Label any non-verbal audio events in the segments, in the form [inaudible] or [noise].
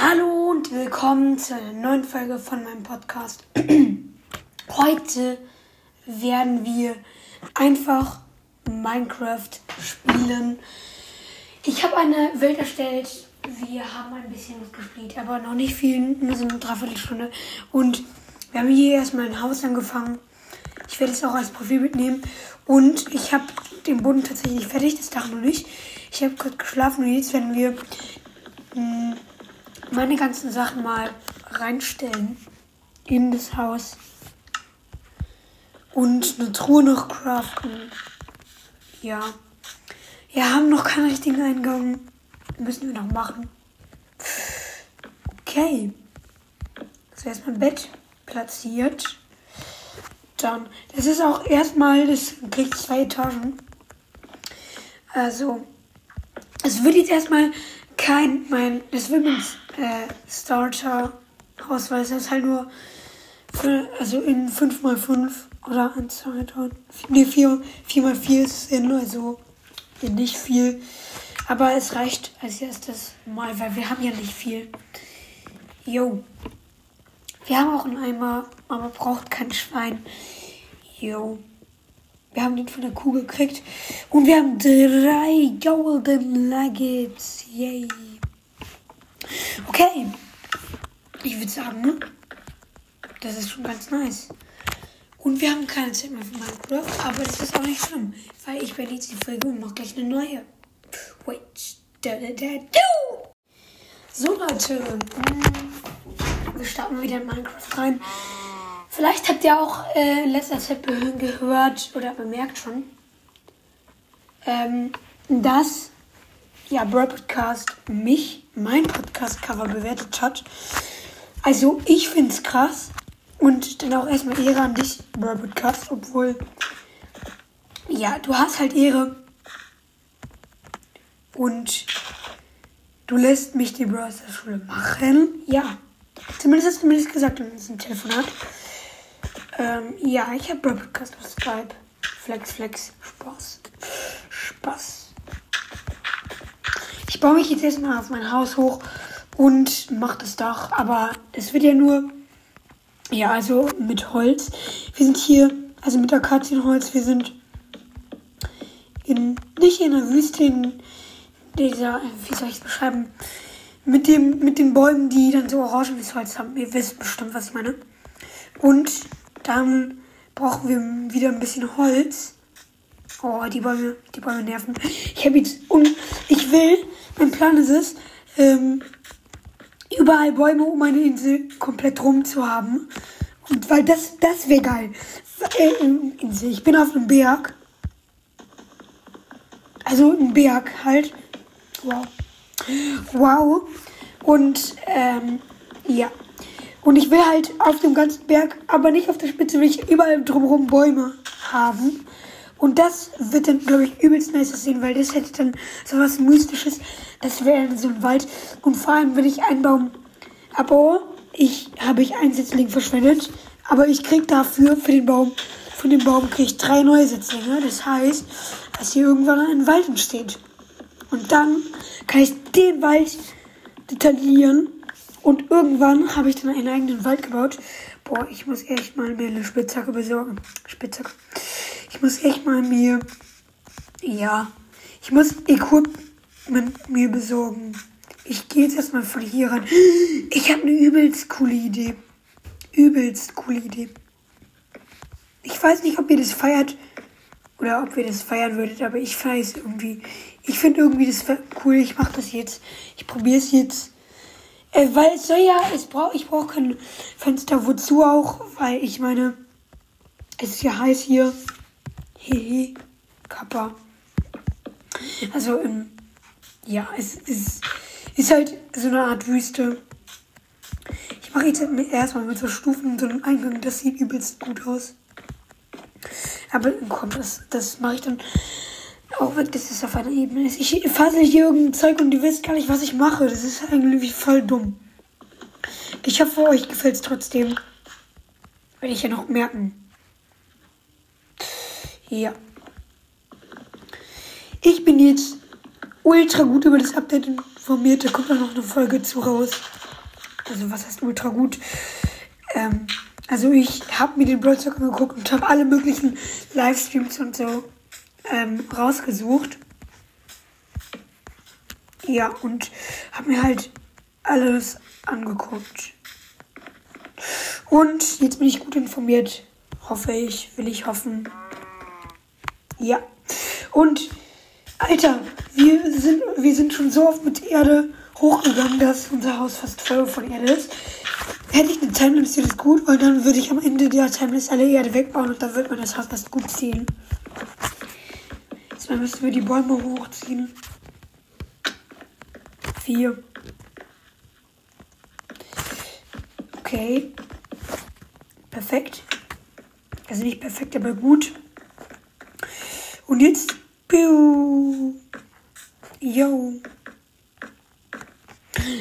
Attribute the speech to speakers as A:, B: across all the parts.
A: Hallo und willkommen zu einer neuen Folge von meinem Podcast. [clears throat] Heute werden wir einfach Minecraft spielen. Ich habe eine Welt erstellt. Wir haben ein bisschen was gespielt, aber noch nicht viel, nur so eine Dreiviertelstunde. Und wir haben hier erstmal ein Haus angefangen. Ich werde es auch als Profil mitnehmen. Und ich habe den Boden tatsächlich fertig, das Dach noch nicht. Ich habe kurz geschlafen und jetzt werden wir mh, meine ganzen Sachen mal reinstellen in das Haus. Und eine Truhe noch craften. Ja. Wir haben noch keinen richtigen Eingang. Müssen wir noch machen. Okay. So erstmal ein Bett platziert. Dann, das ist auch erstmal, das kriegt zwei Etagen. Also, es wird jetzt erstmal kein, mein, das wird äh, Starter-Haus, weil es ist halt nur, für, also in 5x5 oder 1, 2, 3, nee, 4, 4x4 ist es in, also nicht viel. Aber es reicht als erstes mal, weil wir haben ja nicht viel. Jo. Wir haben auch einen Eimer, aber braucht kein Schwein. Jo. Wir haben den von der Kuh gekriegt. Und wir haben drei Golden Nuggets. Yay. Okay. Ich würde sagen, ne? das ist schon ganz nice. Und wir haben keine Zeit mehr für Minecraft, aber das ist auch nicht schlimm, weil ich werde jetzt die Folge und mache gleich eine neue. Wait. Da, da, da, do. So Leute, wir starten wieder in Minecraft rein. Vielleicht habt ihr auch äh, letzter Zeit gehört oder bemerkt schon, ähm, dass ja, Brawl Podcast mich, mein Podcast-Cover bewertet hat. Also ich finde es krass und dann auch erstmal Ehre an dich, Brawl Podcast, obwohl, ja, du hast halt Ehre und du lässt mich die Brawl Schule machen. Ja, zumindest hast du mir das gesagt in diesem Telefonat. Ähm, ja, ich habe Brawl Podcast auf Skype. Flex, Flex, Spaß. Spaß. Ich baue mich jetzt erstmal auf mein Haus hoch und mache das Dach. Aber es wird ja nur, ja, also mit Holz. Wir sind hier, also mit Akazienholz, wir sind in, nicht in der Wüste, in dieser, wie soll ich es beschreiben, mit, dem, mit den Bäumen, die dann so orangenes Holz haben. Ihr wisst bestimmt, was ich meine. Und dann brauchen wir wieder ein bisschen Holz. Oh, die Bäume, die Bäume nerven. Ich habe jetzt und ich will, mein Plan ist es, ähm, überall Bäume um meine Insel komplett rum zu haben. Und weil das, das wäre geil. Äh, Insel. Ich bin auf einem Berg. Also ein Berg halt. Wow. Wow. Und ähm, ja. Und ich will halt auf dem ganzen Berg, aber nicht auf der Spitze, will ich überall drumherum Bäume haben. Und das wird dann, glaube ich, übelst nice sehen, weil das hätte dann so was Mystisches. Das wäre so ein Wald. Und vor allem, wenn ich einen Baum abbaue, ich habe ich einen Setzling verschwendet, aber ich krieg dafür für den Baum, von dem Baum kriege ich drei neue Setzlinge. Das heißt, dass hier irgendwann ein Wald entsteht. Und dann kann ich den Wald detaillieren und irgendwann habe ich dann einen eigenen Wald gebaut. Boah, ich muss echt mal mir eine Spitzhacke besorgen. Spitzhacke. Ich muss echt mal mir. Ja. Ich muss Equipment mir besorgen. Ich gehe jetzt erstmal von hier ran. Ich habe eine übelst coole Idee. Übelst coole Idee. Ich weiß nicht, ob ihr das feiert oder ob ihr das feiern würdet, aber ich es irgendwie. Ich finde irgendwie das cool. Ich mache das jetzt. Ich probiere es jetzt. Äh, weil es soll ja, es brauch, ich brauche kein Fenster. Wozu auch? Weil ich meine, es ist ja heiß hier. Hehe, Kappa. Also, ähm, ja, es, es ist halt so eine Art Wüste. Ich mache jetzt erstmal mit so Stufen so einen Eingang. Das sieht übelst gut aus. Aber komm, das, das mache ich dann auch wenn das ist auf einer Ebene ist. Ich fasse hier irgendein Zeug und ihr wisst gar nicht, was ich mache. Das ist irgendwie voll dumm. Ich hoffe, euch gefällt es trotzdem. Werde ich ja noch merken. Ja. Ich bin jetzt ultra gut über das Update informiert. Da kommt auch noch eine Folge zu raus. Also was heißt ultra gut? Ähm, also ich habe mir den Brawl angeguckt und habe alle möglichen Livestreams und so ähm, rausgesucht. Ja, und habe mir halt alles angeguckt. Und jetzt bin ich gut informiert. Hoffe ich, will ich hoffen. Ja. Und, Alter, wir sind, wir sind schon so oft mit Erde hochgegangen, dass unser Haus fast voll von Erde ist. Hätte ich eine Timelapse, wäre das gut, weil dann würde ich am Ende der Timelapse alle Erde wegbauen und dann wird man das Haus fast gut ziehen. Jetzt müssen wir die Bäume hochziehen. Vier. Okay. Perfekt. Also nicht perfekt, aber gut. Und jetzt. Piu. Yo.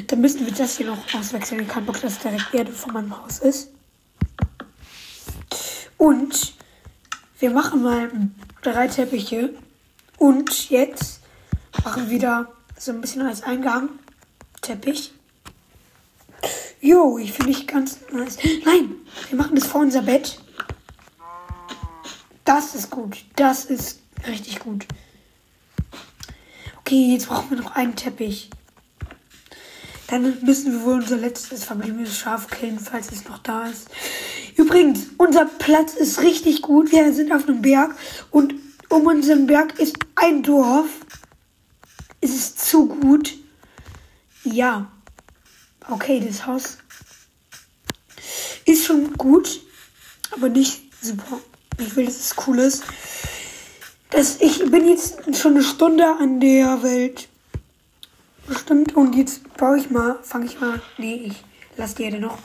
A: Dann müssen wir das hier noch auswechseln. Ich kann Bock, dass direkt Erde von meinem Haus ist. Und wir machen mal drei Teppiche. Und jetzt machen wir wieder so ein bisschen als Eingang Teppich. Jo, ich finde ich ganz nice. Nein, wir machen das vor unser Bett. Das ist gut. Das ist richtig gut. Okay, jetzt brauchen wir noch einen Teppich. Dann müssen wir wohl unser letztes verbliebenes Schaf killen, falls es noch da ist. Übrigens, unser Platz ist richtig gut. Wir sind auf einem Berg und um unseren Berg ist ein Dorf. Es ist zu gut. Ja. Okay, das Haus ist schon gut, aber nicht super. Ich will, dass es cool ist. Das, ich bin jetzt schon eine Stunde an der Welt. Bestimmt. Und jetzt baue ich mal, fange ich mal. Nee, ich lasse die Erde noch.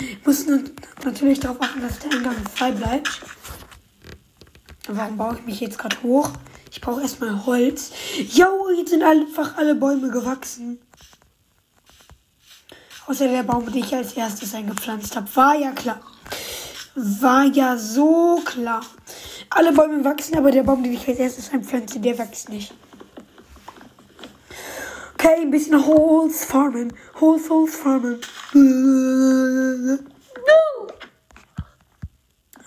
A: Ich muss natürlich darauf achten, dass der Eingang frei bleibt. Warum baue ich mich jetzt gerade hoch? Ich brauche erstmal Holz. Jo, jetzt sind einfach alle Bäume gewachsen. Außer der Baum, den ich als erstes eingepflanzt habe. War ja klar. War ja so klar. Alle Bäume wachsen, aber der Baum, den ich als erstes einpflanze, der wächst nicht. Okay, ein bisschen Holz farmen. Holz, Holz farmen.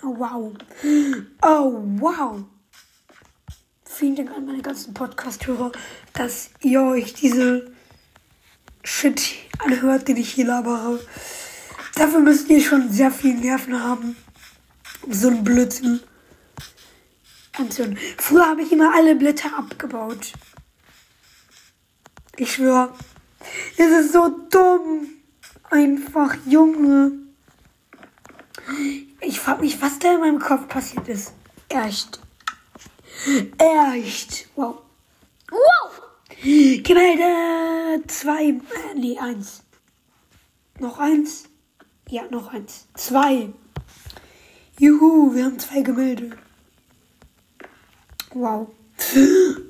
A: Oh, wow. Oh, wow. Vielen Dank an meine ganzen Podcast-Hörer, dass ihr euch diese Shit anhört, den ich hier labere. Dafür müsst ihr schon sehr viel Nerven haben, so einen Blödsinn anzuhören. Früher habe ich immer alle Blätter abgebaut. Ich schwöre. Es ist so dumm. Einfach, Junge. Ich frage mich, was da in meinem Kopf passiert ist. Echt. Echt. Wow. Wow. Gemälde. Zwei. Äh, nee, eins. Noch eins. Ja, noch eins. Zwei. Juhu, wir haben zwei Gemälde. Wow.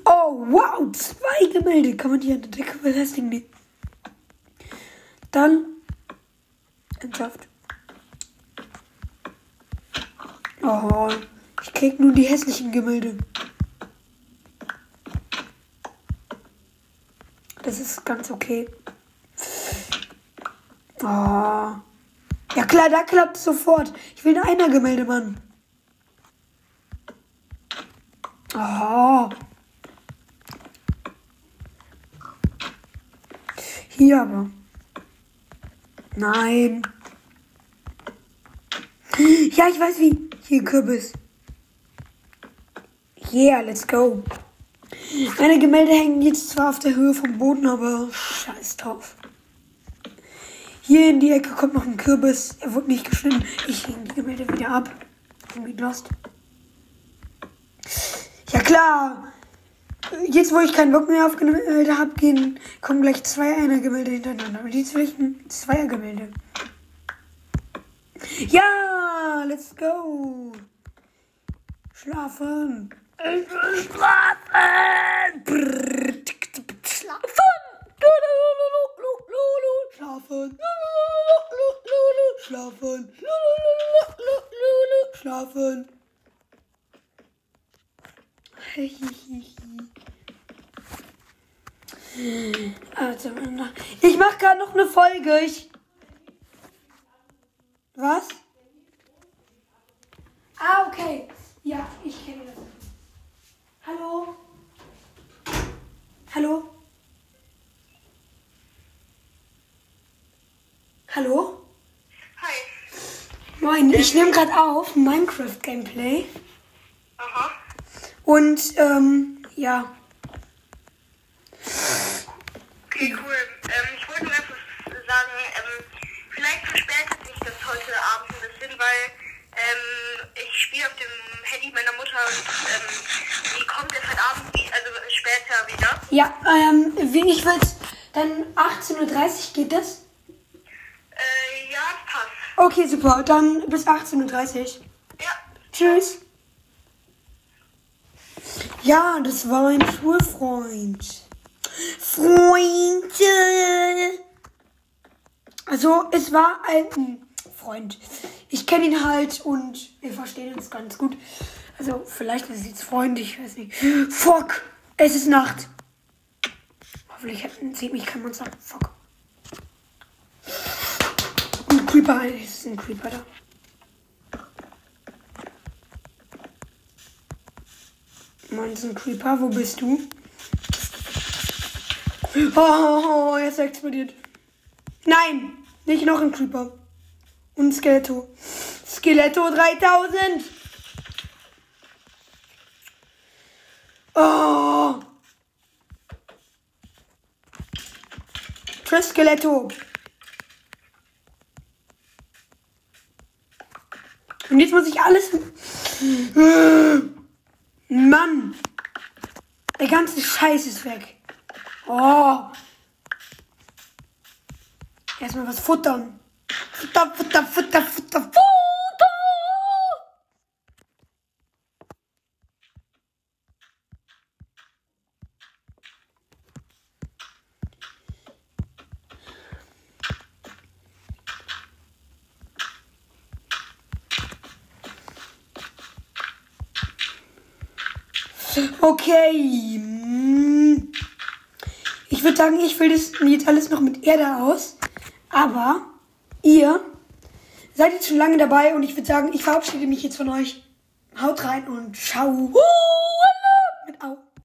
A: Oh, wow, zwei Gemälde. Kann man die an der Decke befestigen? Dann entschärft. Oh, ich krieg nur die hässlichen Gemälde. Das ist ganz okay. Oh. Ja klar, da klappt sofort. Ich will ein Einer-Gemälde, Mann. Oh. Hier aber. Nein. Ja, ich weiß wie. Hier Kürbis. Yeah, let's go. Meine Gemälde hängen jetzt zwar auf der Höhe vom Boden, aber scheiß drauf. Hier in die Ecke kommt noch ein Kürbis. Er wurde nicht geschnitten. Ich hänge die Gemälde wieder ab. Irgendwie lost. Ja klar. Jetzt, wo ich keinen Bock mehr auf Gemälde habe, gehen, kommen gleich zwei Einer-Gemälde hintereinander. Und jetzt will ich ein Zweier-Gemälde. Ja, let's go. Schlafen. Ich will schlafen. Schlafen. Schlafen. Schlafen. Schlafen. [laughs] Also, ich mache gerade noch eine Folge. Ich Was? Ah, okay. Ja, ich kenne das. Hallo? Hallo? Hallo?
B: Hi.
A: Moin, ich nehme gerade auf Minecraft Gameplay. Und, ähm, ja.
B: Okay, cool. Ähm, ich wollte kurz sagen, ähm, vielleicht verspätet sich das heute Abend ein bisschen, weil ähm, ich spiele auf dem Handy meiner Mutter und ähm, die kommt erst heute Abend, also später wieder.
A: Ja, ähm, wie ich will dann 18.30 Uhr geht das?
B: Äh, ja, es passt.
A: Okay, super. Dann bis 18.30 Uhr.
B: Ja.
A: Tschüss. Ja, das war ein Schulfreund. Freunde. Also, es war ein Freund. Ich kenne ihn halt und wir verstehen uns ganz gut. Also, vielleicht ist es jetzt Freund, ich weiß nicht. Fuck, es ist Nacht. Hoffentlich sieht mich kein Monster. Fuck. Ein Creeper, es ist ein Creeper da. Meinst du ein Creeper? Wo bist du? Oh, er ist explodiert. Nein, nicht noch ein Creeper. Und ein Skeletto. Skeletto 3000. Oh. Tschüss, Skeletto. Und jetzt muss ich alles. Mann! Der ganze Scheiß ist weg. Oh. Erstmal was futtern. Futter, Futter, Futter, Futter, Futter. Okay. Ich würde sagen, ich will das jetzt alles noch mit Erde aus. Aber ihr seid jetzt schon lange dabei und ich würde sagen, ich verabschiede mich jetzt von euch. Haut rein und ciao.